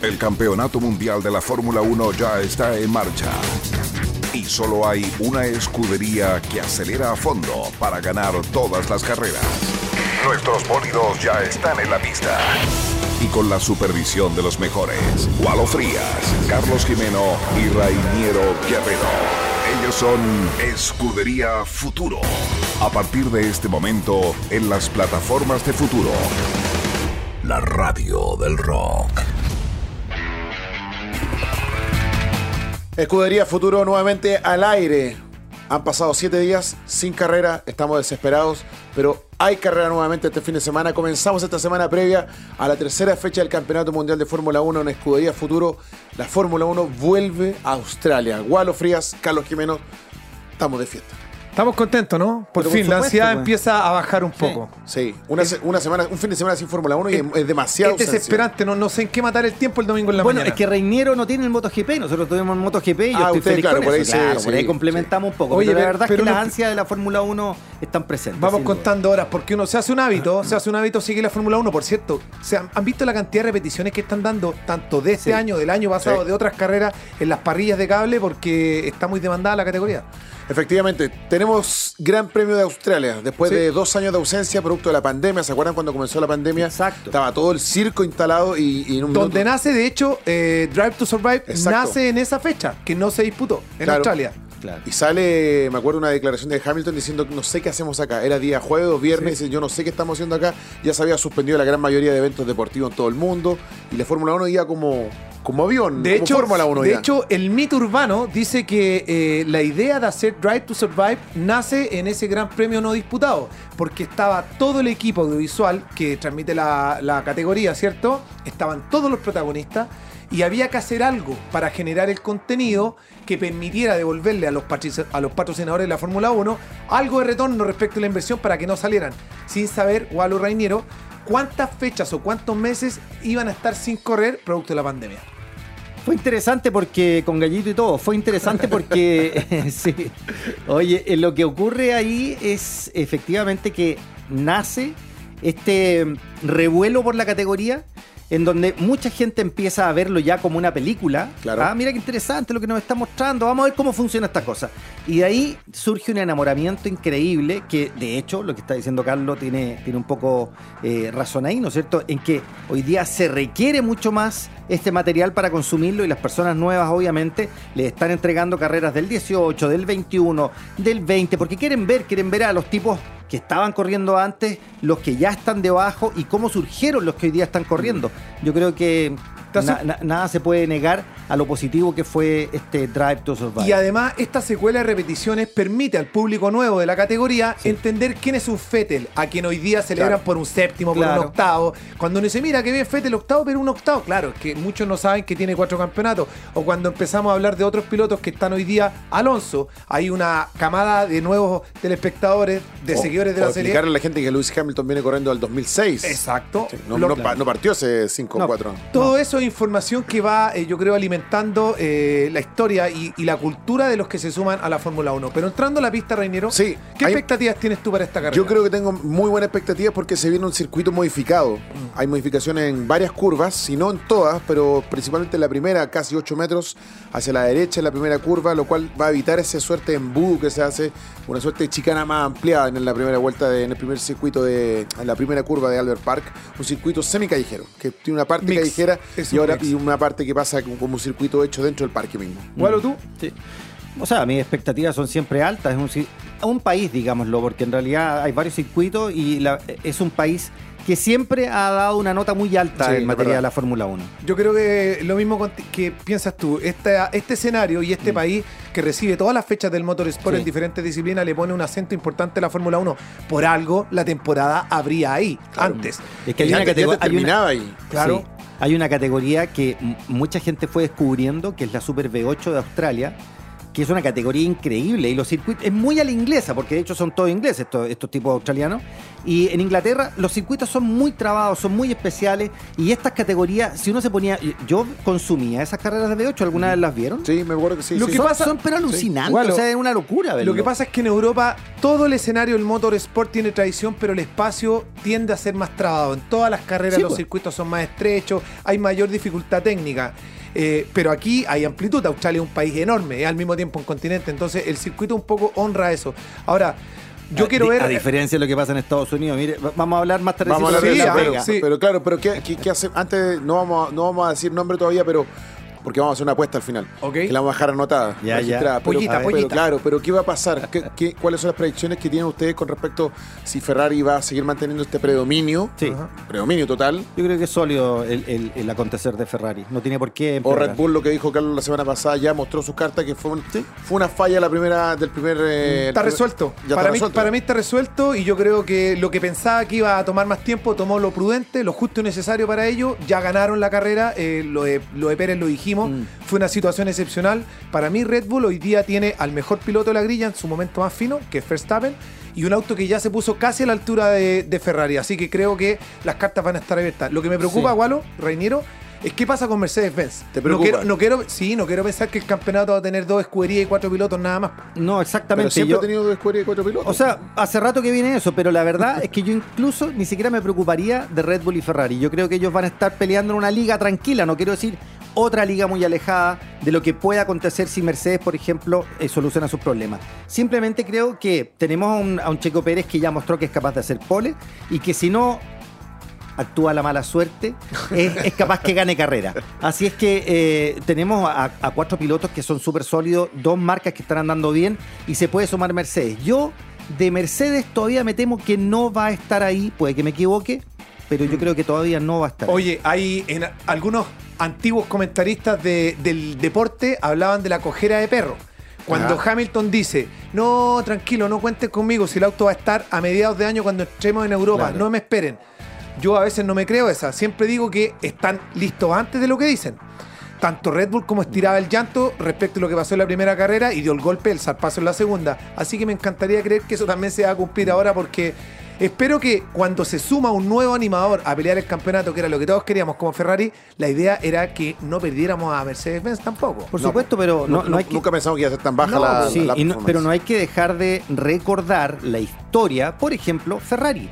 El campeonato mundial de la Fórmula 1 ya está en marcha. Y solo hay una escudería que acelera a fondo para ganar todas las carreras. Nuestros bólidos ya están en la pista. Y con la supervisión de los mejores, Walo Frías, Carlos Jimeno y Rainiero Guerrero. Ellos son Escudería Futuro. A partir de este momento, en las plataformas de Futuro. La radio del rock. Escudería Futuro nuevamente al aire. Han pasado siete días sin carrera, estamos desesperados, pero hay carrera nuevamente este fin de semana. Comenzamos esta semana previa a la tercera fecha del Campeonato Mundial de Fórmula 1 en Escudería Futuro. La Fórmula 1 vuelve a Australia. Gualo Frías, Carlos Jiménez, estamos de fiesta. Estamos contentos, ¿no? Por Pero por fin, la ansiedad pues. empieza a bajar un poco. Sí, una, se- una semana, un fin de semana sin Fórmula 1 y es, es demasiado. Es desesperante, no, no sé en qué matar el tiempo el domingo en la Bueno, mañana. es que Reiniero no tiene el MotoGP, nosotros tuvimos el MotoGP y yo Ah, estoy ustedes, feliz claro, con por eso, ahí sí, claro, por ahí complementamos un poco. Oye, pero la pero- verdad es que no- las ansias de la Fórmula 1 están presentes. Vamos sin duda. contando horas, porque uno se hace un hábito, se hace un hábito seguir la Fórmula 1. Por cierto, ¿se han, han visto la cantidad de repeticiones que están dando, tanto de este Sí. año, del año pasado, Sí. de otras carreras, en las parrillas de cable, porque está muy demandada la categoría? Efectivamente, tenemos Gran Premio de Australia. Después Sí. de dos años de ausencia, producto de la pandemia. ¿Se acuerdan cuando comenzó la pandemia? Exacto. Estaba todo el circo instalado y, y en un Donde minuto- nace, de hecho, eh, Drive to Survive, Exacto. nace en esa fecha, que no se disputó en Claro. Australia. Claro. Y sale, me acuerdo, una declaración de Hamilton diciendo no sé qué hacemos acá. Era día jueves o viernes, dice, yo no sé qué estamos haciendo acá. Ya se había suspendido la gran mayoría de eventos deportivos en todo el mundo. Y la Fórmula 1 iba como, como avión, De como hecho, Fórmula 1 de ya. hecho, el mito urbano dice que eh, la idea de hacer Drive to Survive nace en ese gran premio no disputado, porque estaba todo el equipo audiovisual que transmite la, la categoría, ¿cierto? Estaban todos los protagonistas y había que hacer algo para generar el contenido que permitiera devolverle a los, patrici- a los patrocinadores de la Fórmula 1 algo de retorno respecto a la inversión para que no salieran sin saber, Walo Reiniero, cuántas fechas o cuántos meses iban a estar sin correr producto de la pandemia. Fue interesante porque, con gallito y todo, fue interesante porque, sí. Oye, eh, lo que ocurre ahí es efectivamente que nace este revuelo por la categoría en donde mucha gente empieza a verlo ya como una película. Claro. Ah, mira qué interesante lo que nos está mostrando, vamos a ver cómo funciona esta cosa. Y de ahí surge un enamoramiento increíble que, de hecho, lo que está diciendo Carlos tiene, tiene un poco eh, razón ahí, ¿no es cierto? En que hoy día se requiere mucho más este material para consumirlo y las personas nuevas, obviamente, le están entregando carreras del 18, del 21, del 20, porque quieren ver, quieren ver a los tipos que estaban corriendo antes, los que ya están debajo y cómo surgieron los que hoy día están corriendo. Yo creo que na- na- nada se puede negar a lo positivo que fue este Drive to Survive. Y además, esta secuela de repeticiones permite al público nuevo de la categoría entender quién es un Fettel, a quien hoy día celebran Claro. por un séptimo, por Claro. un octavo. Cuando uno dice, mira que bien Fettel octavo, pero un octavo. Claro, es que muchos no saben que tiene cuatro campeonatos. O cuando empezamos a hablar de otros pilotos que están hoy día, Alonso, hay una camada de nuevos telespectadores, de O- seguidores de o la serie. explicarle a la gente que Lewis Hamilton viene corriendo al 2006. Exacto. Sí, No, partió hace 5 o No. 4. Todo eso es información que va, eh, yo creo, alimentando eh, la historia y, y la cultura de los que se suman a la Fórmula 1. Pero entrando a la pista, Reinero, Sí, ¿qué hay- expectativas tienes tú para esta carrera? Yo creo que tengo muy buenas expectativas porque se viene un circuito modificado. Mm. Hay modificaciones en varias curvas, si no en todas, pero principalmente en la primera, casi 8 metros hacia la derecha en la primera curva, lo cual va a evitar esa suerte de embudo que se hace, una suerte de chicana más ampliada en la primera vuelta, de- en el primer circuito de en la primera curva de Albert Park, un circuito semicallejero, que tiene una parte Mix. callejera y, un ahora, y una parte que pasa como como un circuito hecho dentro del parque mismo. Gualo, tú. Sí. O sea, mis expectativas son siempre altas. Es un, un país, digámoslo, porque en realidad hay varios circuitos y la- es un país que siempre ha dado una nota muy alta Sí, en materia de la Fórmula 1. Yo creo que lo mismo que piensas tú. Esta- este escenario y este país que recibe todas las fechas del motorsport Sí. en diferentes disciplinas le pone un acento importante a la Fórmula 1. Por algo la temporada habría ahí, Claro. antes. Es que hay Y una, antes- terminaba ahí. Claro. Sí. Hay una categoría que mucha gente fue descubriendo, que es la Super V8 de Australia, que es una categoría increíble y los circuitos es muy a la inglesa, porque de hecho son todos ingleses estos, estos tipos australianos. Y en Inglaterra los circuitos son muy trabados, son muy especiales y estas categorías, si uno se ponía, yo consumía esas carreras de V8, ¿alguna vez las vieron? Sí, me acuerdo que sí. Lo sí. que son, pasa- son pero alucinantes, o sea, es una locura. Lo verlo. que pasa es que en Europa todo el escenario del motorsport tiene tradición, pero el espacio tiende a ser más trabado. En todas las carreras Sí, los pues. circuitos son más estrechos, hay mayor dificultad técnica. Eh, pero aquí hay amplitud. Australia es un país enorme, es al mismo tiempo un continente. Entonces el circuito un poco honra eso. Ahora, yo A- quiero ver. A diferencia de lo que pasa en Estados Unidos, mire, va- vamos a hablar más tarde Vamos a hablar Sí, de eso, ah, pero, sí. pero claro, pero ¿qué, qué, qué hace? Antes no vamos, a, no vamos a decir nombre todavía, pero porque vamos a hacer una apuesta al final. Ok. Que la vamos a dejar anotada. Ya, registrada. ya. Pero- Pollita, pero, pollita. claro, pero ¿qué va a pasar? ¿Qué, qué- cuáles son las predicciones que tienen ustedes con respecto si Ferrari va a seguir manteniendo este predominio? Sí. Predominio total. Yo creo que es sólido el, el- el acontecer de Ferrari. No tiene por qué. O. Red Bull, lo que dijo Carlos la semana pasada, ya mostró sus cartas que fue, un- Sí. fue una falla la primera del primer. eh, Está el resuelto. Ya para, está mí, resuelto. para mí está resuelto y yo creo que lo que pensaba que iba a tomar más tiempo tomó lo prudente, lo justo y necesario para ello. Ya ganaron la carrera, eh, lo, de, lo de Pérez lo dijimos, Mm. fue una situación excepcional. Para mí Red Bull hoy día tiene al mejor piloto de la grilla en su momento más fino, que es Verstappen, y un auto que ya se puso casi a la altura de, de Ferrari. Así que creo que las cartas van a estar abiertas. Lo que me preocupa, Sí. Walo, Reiniero, es qué pasa con Mercedes-Benz. ¿Te No quiero, no quiero, sí, no quiero pensar que el campeonato va a tener dos escuderías y cuatro pilotos nada más. No, Pero exactamente. siempre Yo- ha tenido dos escuderías y cuatro pilotos. O sea, hace rato que viene eso, pero la verdad es que yo incluso ni siquiera me preocuparía de Red Bull y Ferrari. Yo creo que ellos van a estar peleando en una liga tranquila, no quiero decir otra liga muy alejada de lo que pueda acontecer si Mercedes, por ejemplo, eh, soluciona sus problemas. Simplemente creo que tenemos a un, a un Checo Pérez que ya mostró que es capaz de hacer pole y que si no actúa la mala suerte, es, es capaz que gane carrera. Así es que eh, tenemos a, a cuatro pilotos que son súper sólidos, dos marcas que están andando bien y se puede sumar Mercedes. Yo de Mercedes todavía me temo que no va a estar ahí, puede que me equivoque, pero yo creo que todavía no va a estar. ahí. Oye, hay en algunos antiguos comentaristas de- del deporte hablaban de la cojera de perro. Cuando. Hamilton dice, no, tranquilo, no cuenten conmigo, si el auto va a estar a mediados de año cuando entremos en Europa, Claro. no me esperen. Yo a veces no me creo esa, siempre digo que están listos antes de lo que dicen. Tanto Red Bull como estiraba el llanto respecto a lo que pasó en la primera carrera y dio el golpe, el zarpazo en la segunda. Así que me encantaría creer que eso también se va a cumplir ahora porque espero que cuando se suma un nuevo animador a pelear el campeonato, que era lo que todos queríamos como Ferrari, la idea era que no perdiéramos a Mercedes-Benz tampoco. Por No, supuesto, pero no, No- no hay que... Nunca pensamos que iba a ser tan baja No, la, Sí, la y no- performance. pero no hay que dejar de recordar la historia, por ejemplo, Ferrari.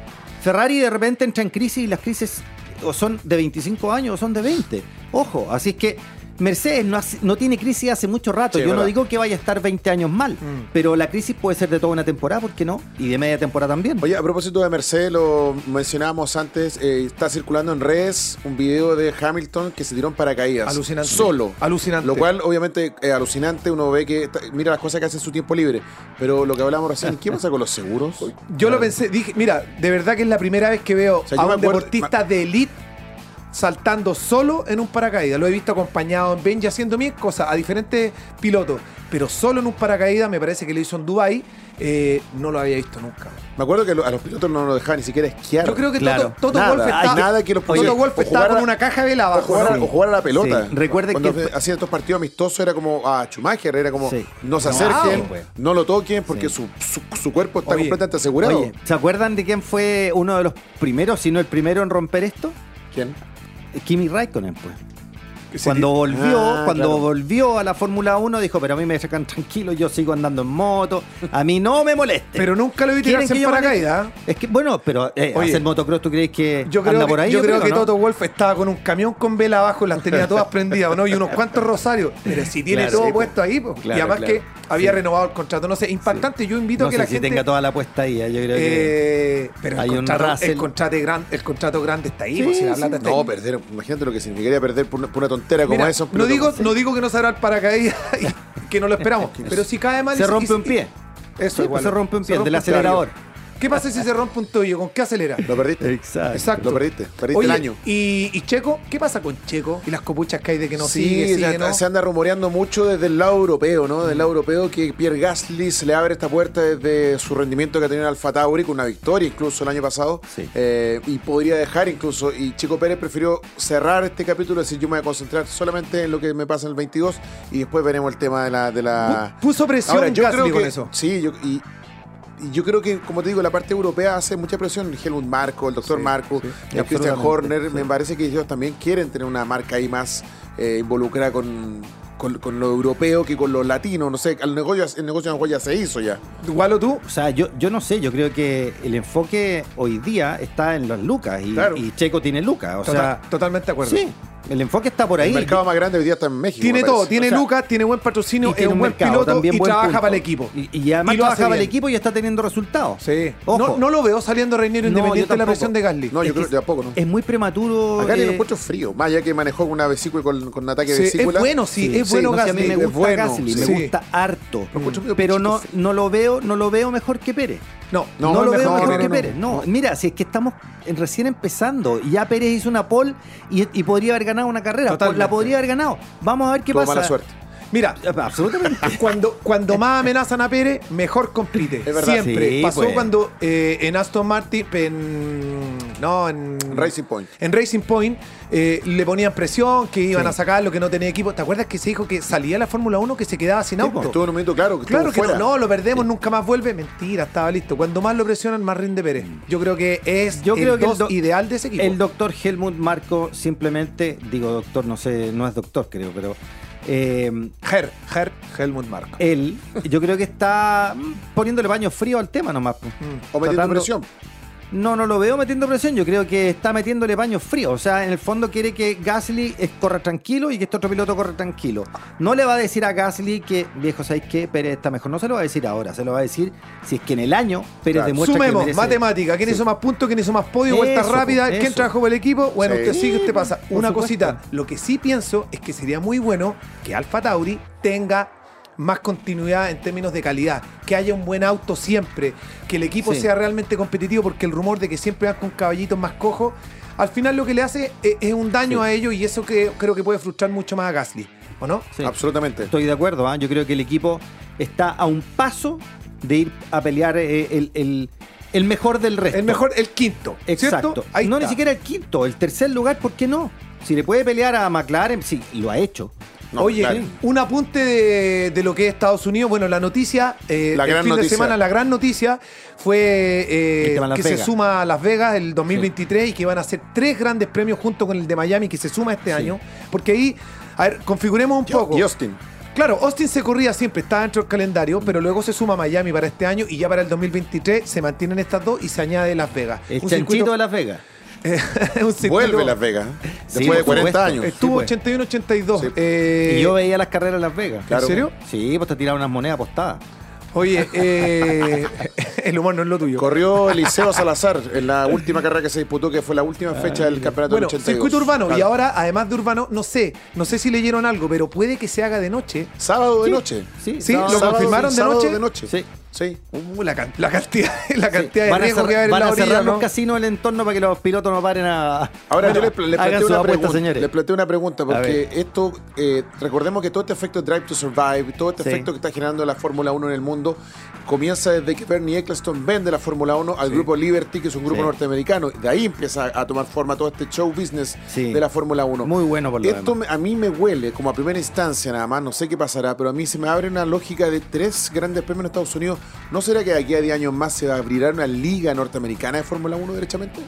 Ferrari de repente entra en crisis y las crisis o son de 25 años o son de 20. Ojo, así es que Mercedes no, hace- no tiene crisis hace mucho rato. Sí, Yo no digo que vaya a estar 20 años mal, Mm. pero la crisis puede ser de toda una temporada, ¿por qué no? Y de media temporada también. Oye, a propósito de Mercedes, lo mencionábamos antes, eh, está circulando en redes un video de Hamilton que se tiró en paracaídas. Alucinante. Solo. Alucinante. Lo cual, obviamente, es alucinante. Uno ve que está- mira las cosas que hace en su tiempo libre. Pero lo que hablamos recién, ¿qué pasa con los seguros? Yo lo pensé, dije, mira, de verdad que es la primera vez que veo sea, yo a un acuerdo- deportista de elite saltando solo en un paracaídas. Lo he visto acompañado en Benji haciendo mil cosas a diferentes pilotos, pero solo en un paracaídas, me parece que lo hizo en Dubai, eh, no lo había visto nunca. Me acuerdo que a los pilotos no nos dejaban ni siquiera esquiar. Yo creo que Claro. Toto, Toto Nada, está, nada que los Toto o estaba con una caja de vela O abajo. jugar, a, ¿no? o jugar a la pelota. Sí. Recuerde Cuando que- hacía estos partidos amistosos era como a Schumacher, era como Sí. no se No, acerquen, pues. no lo toquen porque Sí. su, su, su cuerpo está Oye, completamente asegurado. Oye, ¿se acuerdan de quién fue uno de los primeros, si no el primero en romper esto? ¿Quién? Kimi Raikkonen, pues. Cuando volvió, Ah, cuando claro. volvió a la Fórmula 1, dijo, pero a mí me dejan tranquilo, yo sigo andando en moto, a mí no me moleste. Pero nunca lo vi ¿Quieren tirarse en paracaídas. Es que, bueno, pero eh, Oye, hacer motocross, ¿tú crees que Yo creo, anda por ahí? yo creo que ¿no? Toto Wolf estaba con un camión con vela abajo y las tenía todas prendidas, ¿o ¿no? Y unos cuantos rosarios. Pero si tiene Claro, todo sí, puesto ahí, pues. Claro, y además claro. que había Sí. renovado el contrato. No sé, impactante. Yo invito No a que sé la si gente. tenga toda la puesta ahí, eh, yo creo que... Eh, pero hay el un contrato, el, contrato gran- el contrato grande está ahí, Sí, pues, si la sí. plata está No, perder, imagínate lo que significaría perder por una, por una tontera como Mira, esa. un no, digo, no digo que no se abra el paracaídas y que no lo esperamos, pero si cae mal. y Se rompe y un pie. Eso Sí, igual. pues se rompe un pie del acelerador. ¿Qué pasa si se rompe un tobillo? ¿Con qué acelera? Lo perdiste. Exacto. Exacto. Lo perdiste. Perdiste Oye, el año. Y, y Checo? ¿Qué pasa con Checo? Y las copuchas que hay de que no sí, sigue, sigue, se, ¿no? se anda rumoreando mucho desde el lado europeo, ¿no? Del lado europeo que Pierre Gasly se le abre esta puerta desde su rendimiento que ha tenido en Alfa Tauri, con una victoria incluso el año pasado. Sí. Eh, y podría dejar incluso. Y Chico Pérez prefirió cerrar este capítulo, decir, yo me voy a concentrar solamente en lo que me pasa en el 22 y después veremos el tema de la. De la... Puso presión Ahora, yo Gasly creo que, con eso. Sí, yo, y yo creo que, como te digo, la parte europea hace mucha presión. Helmut Marco, el doctor Sí, Marco, sí, Christian Horner. sí. Me parece que ellos también quieren tener una marca ahí más eh, involucrada con, con, con lo europeo que con lo latino. No sé, el negocio, el negocio a lo mejor ya se hizo ya. Igual tú. O sea, yo, yo no sé, yo creo que el enfoque hoy día está en las lucas y, Claro. y Checo tiene lucas. O Total- sea, totalmente de acuerdo. sí, el enfoque está por ahí. El mercado más grande hoy día está en México. Tiene todo, parece. tiene O sea, lucas, tiene buen patrocinio, es un buen mercado piloto y buen trabaja punto. para el equipo. Y, y además Y lo hace trabaja para el equipo y está teniendo resultados. Sí. Ojo. No, no lo veo saliendo Reiniero No, independiente de la presión de Gasly. No, yo Es creo que tampoco, ¿no? Es muy prematuro. Acá eh, lo encuentro frío. Más allá que manejó con una vesícula con, con un ataque de Sí, vesícula. es bueno, sí, es bueno no no sé, a mí Gasly. me gusta bueno, Gasly, me gusta harto. Pero no lo veo, no lo veo mejor que Pérez. No, No, No, lo mejor, veo mejor no, que no, Pérez. No, mira, si es que estamos recién empezando y ya Pérez hizo una pole y, y podría haber ganado una carrera. Totalmente. La podría haber ganado. Vamos a ver qué Tuvo pasa. mala suerte. Mira, Absolutamente. cuando, cuando más amenazan a Pérez, mejor compite. Es verdad. Siempre. Sí, Pasó pues. cuando eh, en Aston Martin, en. No, en. Racing Point. En Racing Point eh, le ponían presión, que iban Sí. a sacar lo que no tenía equipo. ¿Te acuerdas que se dijo que salía la Fórmula 1 que se quedaba sin auto? Estuvo en un momento claro que Claro que no, fuera. no, lo perdemos, nunca más vuelve. Mentira, estaba listo. Cuando más lo presionan, más rinde Pérez. Yo creo que es Yo el creo que el ideal de ese equipo. El doctor Helmut Marco simplemente, digo doctor, no sé, no es doctor creo, pero eh, Her, Her, Helmut Marko. él, yo creo que está mm, poniéndole baño frío al tema nomás. pues. O metiendo presión. No, no lo veo metiendo presión. Yo creo que está metiéndole baño frío. O sea, en el fondo quiere que Gasly corra tranquilo y que este otro piloto corra tranquilo. No le va a decir a Gasly que, viejo, ¿sabéis qué? Pérez está mejor. No se lo va a decir ahora. Se lo va a decir si es que en el año Pérez Claro. demuestra Sumemos, que merece- matemática. ¿Quién Sí. hizo más puntos? ¿Quién hizo más podio? Vuelta Eso, rápida. po, ¿Quién eso. trabajó por el equipo? Bueno, Sí. usted sigue, usted pasa. Por Una supuesto. cosita. Lo que sí pienso es que sería muy bueno que Alfa Tauri tenga más continuidad en términos de calidad, que haya un buen auto siempre, que el equipo Sí. sea realmente competitivo, porque el rumor de que siempre van con caballitos más cojos, al final lo que le hace es, es un daño Sí. a ellos y eso que creo que puede frustrar mucho más a Gasly, ¿o no? Sí. Absolutamente. Estoy de acuerdo, ¿ah? yo creo que el equipo está a un paso de ir a pelear eh, el, el- el mejor del resto. El mejor, el quinto, Exacto. no está. ni siquiera el quinto, el tercer lugar, ¿por qué no? Si le puede pelear a McLaren, sí, lo ha hecho. No, Oye, claro. un apunte de, de lo que es Estados Unidos. Bueno, la noticia, eh, La el gran fin de noticia. semana, la gran noticia fue eh, de que se suma a Las Vegas el 2023 y que van a ser tres grandes premios junto con el de Miami que se suma este año. Porque ahí, a ver, configuremos un poco. Y Austin. Claro, Austin se corría siempre, estaba dentro del calendario, pero luego se suma Miami para este año y ya para el 2023 se mantienen estas dos y se añade Las Vegas. El Un circuito- de Las Vegas. eh, Vuelve Las Vegas. Sí, Después de por 40 supuesto. años. Estuvo pues. 81-82. Sí. Eh, y yo veía las carreras en Las Vegas. Claro. ¿En serio? Sí, pues te tiraron unas monedas apostadas. Oye, eh, el humor no es lo tuyo. Corrió Eliseo Salazar en la última carrera que se disputó, que fue la última fecha del campeonato Bueno, del 82. circuito urbano. Y ahora, además de urbano, no sé, no sé si leyeron algo, pero puede que se haga de noche. Sábado de Sí. noche. Sí, Sí, sábado- ¿lo Sábado- confirmaron de sábado noche? de noche. Sí. Sí. Uh, la, can- la cantidad, la cantidad Van de riesgo que va a haber en van la a orilla, cerrar ¿no? los casinos, el entorno para que los pilotos no paren a. Ahora yo Bueno, le, le hagan planteo una pregunta. señores. Le planteo una pregunta porque esto, eh, recordemos que todo este efecto de Drive to Survive, todo este Sí. efecto que está generando la Fórmula 1 en el mundo, comienza desde que Bernie Eccleston vende la Fórmula 1 al grupo Liberty, que es un grupo Sí. norteamericano. De ahí empieza a tomar forma todo este show business Sí. de la Fórmula 1. Muy bueno por lo Esto demás. me- a mí me huele, como a primera instancia nada más, no sé qué pasará, pero a mí se me abre una lógica de tres grandes premios en Estados Unidos. ¿No será que de aquí a 10 años más se abrirá una liga norteamericana de Fórmula 1 derechamente?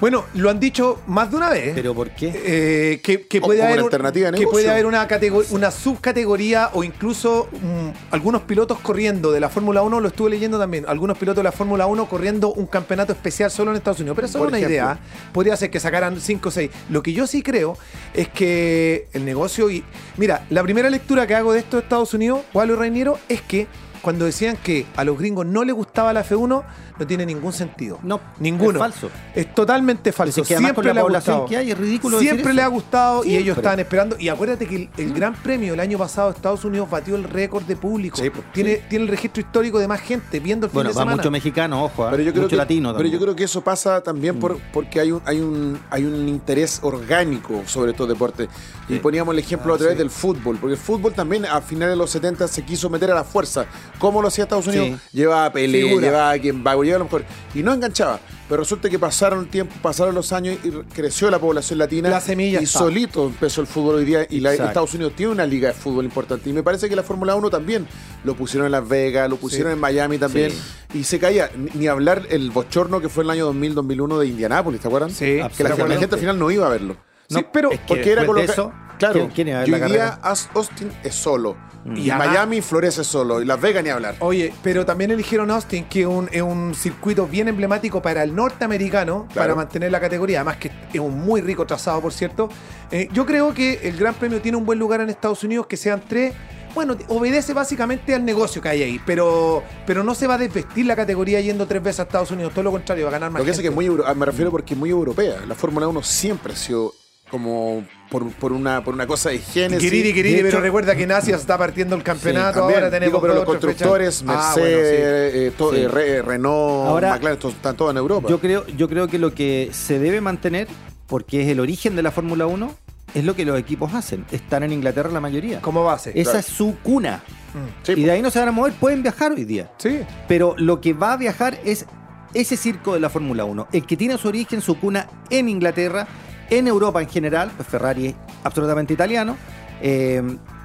Bueno, lo han dicho más de una vez. ¿Pero por qué? Eh, que, puede haber, un- alternativa de que negocio. puede haber una, una subcategoría o incluso mm, algunos pilotos corriendo de la Fórmula 1, lo estuve leyendo también, algunos pilotos de la Fórmula 1 corriendo un campeonato especial solo en Estados Unidos. Pero eso es una ejemplo. idea. Podría ser que sacaran 5 o 6. Lo que yo sí creo es que el negocio y... Mira, la primera lectura que hago de esto de Estados Unidos, Wally Reiniero, es que cuando decían que a los gringos no les gustaba la F1, no tiene ningún sentido. No, ninguno. es falso. Es totalmente falso. Es que además con Siempre la le ha población gustado. que hay, es ridículo decir Siempre eso. le ha gustado y ellos estaban esperando. Y acuérdate que el, el Gran Premio el año pasado Estados Unidos batió el récord de público. Sí, pues, tiene, tiene el registro histórico de más gente viendo el fin Bueno, de va semana. mucho mexicano, ojo, ¿ah? Pero yo creo mucho que, latino pero también. yo creo que eso pasa también por, porque hay un, hay un hay un interés orgánico sobre estos deportes. Y poníamos el ejemplo Ah, a través sí. del fútbol, porque el fútbol también a finales de los 70 se quiso meter a la fuerza. ¿Cómo lo hacía Estados Unidos? Llevaba a Pelé, Figura. llevaba a quien va, llevaba a lo mejor. Y no enganchaba. Pero resulta que pasaron el tiempo, pasaron los años y creció la población latina. La semilla Y está. solito empezó el fútbol hoy día. Y la-. Estados Unidos tiene una liga de fútbol importante. Y me parece que la Fórmula 1 también lo pusieron en Las Vegas, lo pusieron Sí. en Miami también. Sí. Y se caía. Ni, ni hablar el bochorno que fue el año 2000-2001 de Indianápolis, ¿te acuerdan? Sí, Que la, gente al final no iba a verlo. Sí, pero es que Porque era colocar. eso, Claro, ¿quién- quién iba a ver la día Austin es solo. Y Y además- Miami florece solo. Y Las Vegas ni hablar. Oye, pero también eligieron Austin, que es un, es un circuito bien emblemático para el norteamericano, Claro. para mantener la categoría. Además que es un muy rico trazado, por cierto. Eh, yo creo que el Gran Premio tiene un buen lugar en Estados Unidos, que sean tres. Bueno, obedece básicamente al negocio que hay ahí, pero, pero no se va a desvestir la categoría yendo tres veces a Estados Unidos. Todo lo contrario, va a ganar más Lo que pasa es que gente. es muy ah, me refiero porque es muy europea. La Fórmula 1 siempre ha sido como por, por una, por una cosa de genes. Quiriri, quiriri, De pero recuerda que Nasia está partiendo el campeonato. también, ahora tenemos digo, pero los constructores, fechas. Ah, Mercedes, bueno, sí. eh, Sí. eh, Re- Renault, Ahora- McLaren, están todos en Europa. Yo creo, yo creo que lo que se debe mantener, porque es el origen de la Fórmula 1, es lo que los equipos hacen. Están en Inglaterra la mayoría. Como base. Esa claro. es su cuna. Mm. Sí, y de ahí no se van a mover, pueden viajar hoy día. Sí. Pero lo que va a viajar es ese circo de la Fórmula 1, el que tiene su origen, su cuna en Inglaterra, en Europa en general, pues Ferrari es absolutamente italiano, eh,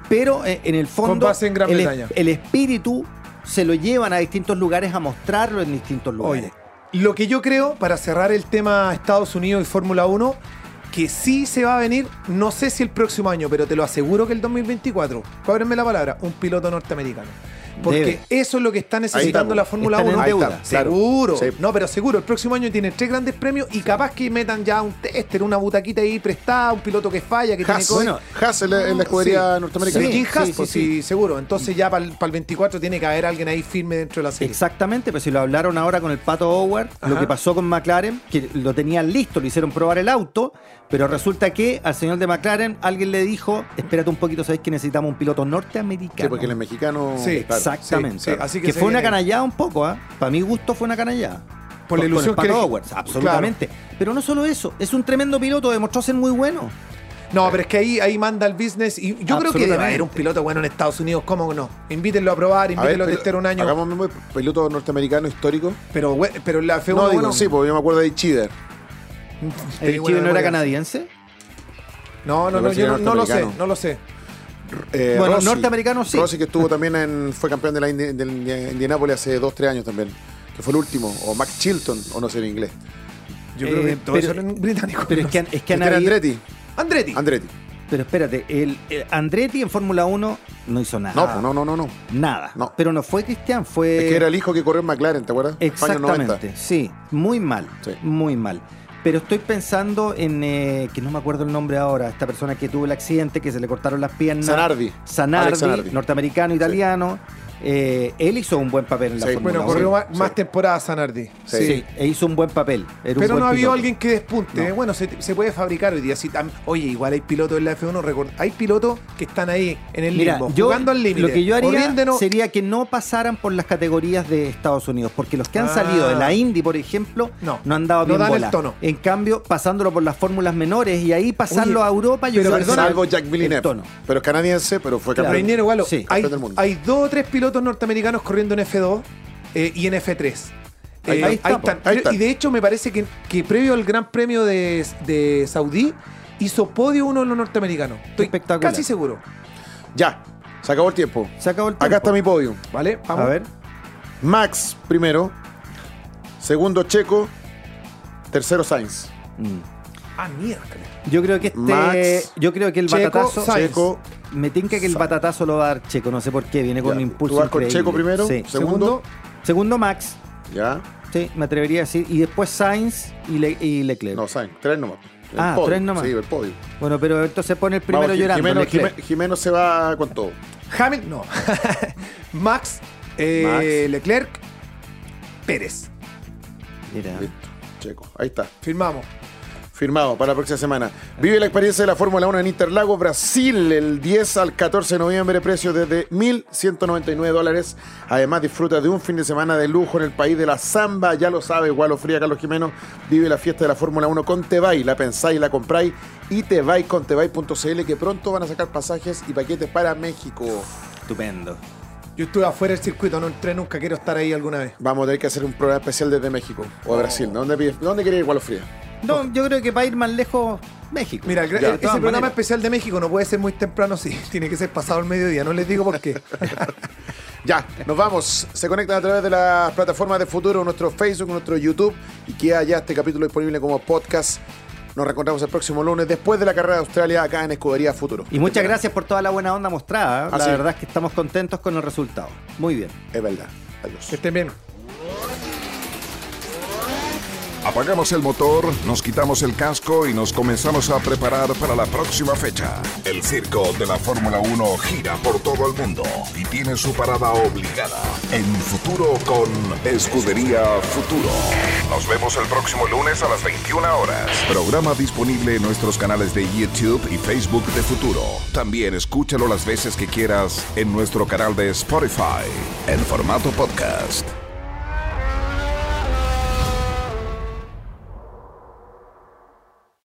pero eh, en el fondo base en Gran el, Bretaña. el espíritu se lo llevan a distintos lugares a mostrarlo en distintos lugares. Oye, lo que yo creo, para cerrar el tema Estados Unidos y Fórmula 1, que sí se va a venir, no sé si el próximo año, pero te lo aseguro que el 2024, cóbrenme la palabra, un piloto norteamericano. Porque Debe. eso es lo que está necesitando está, la Fórmula están en 1. deuda. Seguro. No, pero seguro. El próximo año tiene tres grandes premios y capaz que metan ya un tester, una butaquita ahí prestada, un piloto que falla, que Haas, tiene cosas. bueno, Haas en la, en la escudería Sí. norteamericana. Sí, Haas, Sí, pues sí, seguro. Entonces ya para el, 24 tiene que haber alguien ahí firme dentro de la serie. Exactamente, pues si lo hablaron ahora con el Pato Howard, lo que pasó con McLaren, que lo tenían listo, le hicieron probar el auto, pero resulta que al señor de McLaren alguien le dijo, espérate un poquito, sabéis que necesitamos un piloto norteamericano. Sí, porque el mexicano. Sí, claro. Exactamente. sí, sí, así que que fue una canallada un poco, ¿ah? Para mi gusto fue una canallada. Por la ilusión con el que Howard, absolutamente. Pero no solo eso, es un tremendo piloto, demostró ser muy bueno. No, pero es que ahí, ahí manda el business y yo creo que debe haber un piloto bueno en Estados Unidos, ¿cómo no? Invítenlo a probar, A ver, invítenlo a testear un año. Hagamos piloto norteamericano histórico. Pero, pero la F1 No, digo, bueno, sí, porque yo me acuerdo de Cheater. ¿El Chile no era canadiense? No, no, no, yo no, no lo sé, no lo sé. Eh, Bueno, norteamericano sí. Rossi que estuvo también en. fue campeón de la Indi- del Indianápolis hace 2-3 años también. Que fue el último. O Max Chilton, o no sé en inglés. Yo creo Eh, que todo pero- eso era en británico. Pero es que, es que Andretti. Andretti. Andretti. Pero espérate, el, el Andretti en Fórmula 1 no hizo nada. No, no, no, no, no. Nada. No. Pero no fue Cristian, fue. Es que era el hijo que corrió en McLaren, ¿te acuerdas? Fue años 90. Exactamente, sí, muy mal, Sí. muy mal. Pero estoy pensando en, eh, que no me acuerdo el nombre ahora, esta persona que tuvo el accidente, que se le cortaron las piernas. Alex Zanardi. norteamericano, italiano. Eh, él hizo un buen papel en la Sí, Fórmula Bueno, 1. corrió más, sí. temporadas Sanardi. Sí. E hizo un buen papel. Era un Pero buen no ha habido piloto. alguien que despunte. No. Bueno, se, se puede fabricar hoy día. Tam- oye, igual hay pilotos en la F1. record- Hay pilotos que están ahí en el Mira, limbo, yo, jugando al límite. lo que yo haría sería que no pasaran por las categorías de Estados Unidos, porque los que han Ah. salido de la Indy, por ejemplo, No, no, han dado no bien dan el tono. En cambio, pasándolo por las fórmulas menores y ahí pasarlo Oye, a Europa, yo pero creo que Salvo Jack Villeneuve. Pero es canadiense, pero fue Claro. campeón. Reiniero, Galo, Sí. hay, Campeón del mundo. hay dos o tres pilotos norteamericanos corriendo en F2 eh, y en F3. Ahí Eh, está, ahí po. están. ahí están. Y de hecho me parece que, que previo al Gran Premio de, de Saudí hizo podio uno de los norteamericanos. Estoy Espectacular. casi seguro. Ya, se acabó el tiempo. Se acabó el Acá tiempo. está mi podio. ¿Vale? Vamos. A ver. Max primero, segundo Checo, tercero Sainz. Mm. Ah, miércoles. Yo creo que este. Max, yo creo que el Checo, batatazo. Sainz. Checo, Me tinca que el batatazo lo va a dar Checo, no sé por qué, viene con Ya, un impulso. tú vas con. Checo primero, Sí. segundo, Segundo Max, ya, sí, me atrevería a decir. Y después Sainz y, Le- y Leclerc. no, Sainz, tres nomás. El Ah, podio. tres nomás. Sí, el podio. Bueno, pero entonces pone el primero Vamos, llorando. Jimeno se va con todo. Hamilton, no. Max, Eh, Max. Leclerc, Pérez. Mira. Listo, Checo. Ahí está. Firmamos. Firmado para la próxima semana. Vive la experiencia de la Fórmula 1 en Interlagos, Brasil, el 10 al 14 de noviembre, precio desde 1.199 dólares. Además, disfruta de un fin de semana de lujo en el país de la samba. Ya lo sabe, Gualo Fría, Carlos Jimeno. Vive la fiesta de la Fórmula 1 con Tebay. La pensáis, la compráis. Y Tebay con Tebay.cl, que pronto van a sacar pasajes y paquetes para México. Estupendo. Yo estuve afuera del circuito, no entré nunca, quiero estar ahí alguna vez. Vamos a tener que hacer un programa especial desde México o de Brasil. ¿Dónde, ¿Dónde quiere ir Fría? No, yo creo que para ir más lejos, México. Mira, el- Ya, de ese programa maneras. especial de México no puede ser muy temprano, sí. Tiene que ser pasado el mediodía, no les digo por qué. Ya, nos vamos. Se conectan a través de las plataformas de futuro, nuestro Facebook, nuestro YouTube y queda ya este capítulo disponible como podcast. Nos reencontramos el próximo lunes después de la carrera de Australia acá en Escudería Futuro. Y muchas gracias por toda la buena onda mostrada. ¿eh? Ah, la sí. verdad es que estamos contentos con el resultado. Muy bien. Es verdad. Adiós. Que estén bien. Apagamos el motor, nos quitamos el casco y nos comenzamos a preparar para la próxima fecha. El circo de la Fórmula 1 gira por todo el mundo y tiene su parada obligada en futuro con Escudería Futuro. Nos vemos el próximo lunes a las 21 horas. Programa disponible en nuestros canales de YouTube y Facebook de Futuro. También escúchalo las veces que quieras en nuestro canal de Spotify en formato podcast.